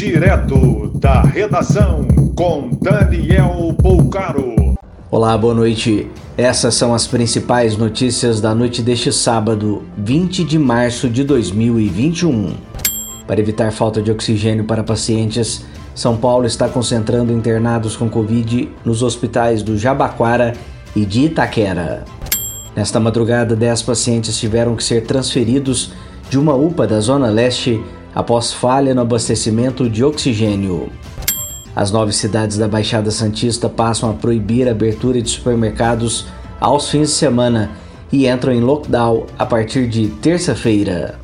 Direto da redação com Daniel Poucaro. Olá, boa noite. Essas são as principais notícias da noite deste sábado, 20 de março de 2021. Para evitar falta de oxigênio para pacientes, São Paulo está concentrando internados com Covid nos hospitais do Jabaquara e de Itaquera. Nesta madrugada, 10 pacientes tiveram que ser transferidos de uma UPA da Zona Leste após falha no abastecimento de oxigênio. As nove cidades da Baixada Santista passam a proibir a abertura de supermercados aos fins de semana e entram em lockdown a partir de terça-feira.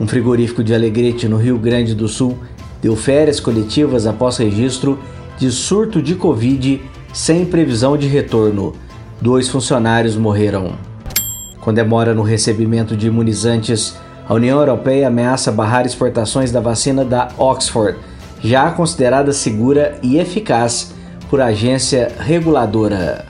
Um frigorífico de Alegrete, no Rio Grande do Sul, deu férias coletivas após registro de surto de Covid sem previsão de retorno. Dois funcionários morreram. Com demora no recebimento de imunizantes, a União Europeia ameaça barrar exportações da vacina da Oxford, já considerada segura e eficaz por agência reguladora.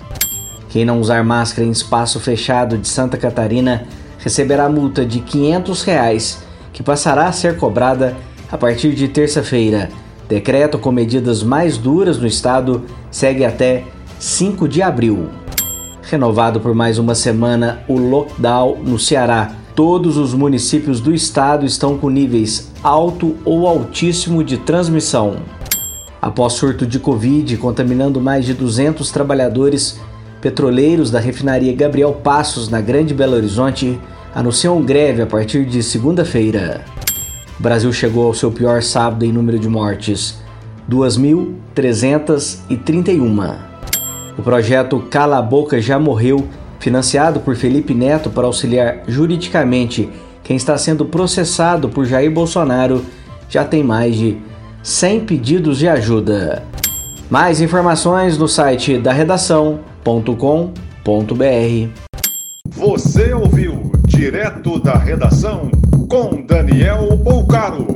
Quem não usar máscara em espaço fechado de Santa Catarina receberá multa de 500 reais, que passará a ser cobrada a partir de terça-feira. Decreto com medidas mais duras no estado segue até 5 de abril. Renovado por mais uma semana o lockdown no Ceará Todos os municípios do estado estão com níveis alto ou altíssimo de transmissão. Após surto de Covid contaminando mais de 200 trabalhadores, petroleiros da refinaria Gabriel Passos, na Grande Belo Horizonte, anunciam greve a partir de segunda-feira. O Brasil chegou ao seu pior sábado em número de mortes, 2.331. O projeto Cala a Boca já morreu financiado por Felipe Neto para auxiliar juridicamente quem está sendo processado por Jair Bolsonaro, já tem mais de 100 pedidos de ajuda. Mais informações no site da redação.com.br. Você ouviu direto da redação com Daniel Bolcaro.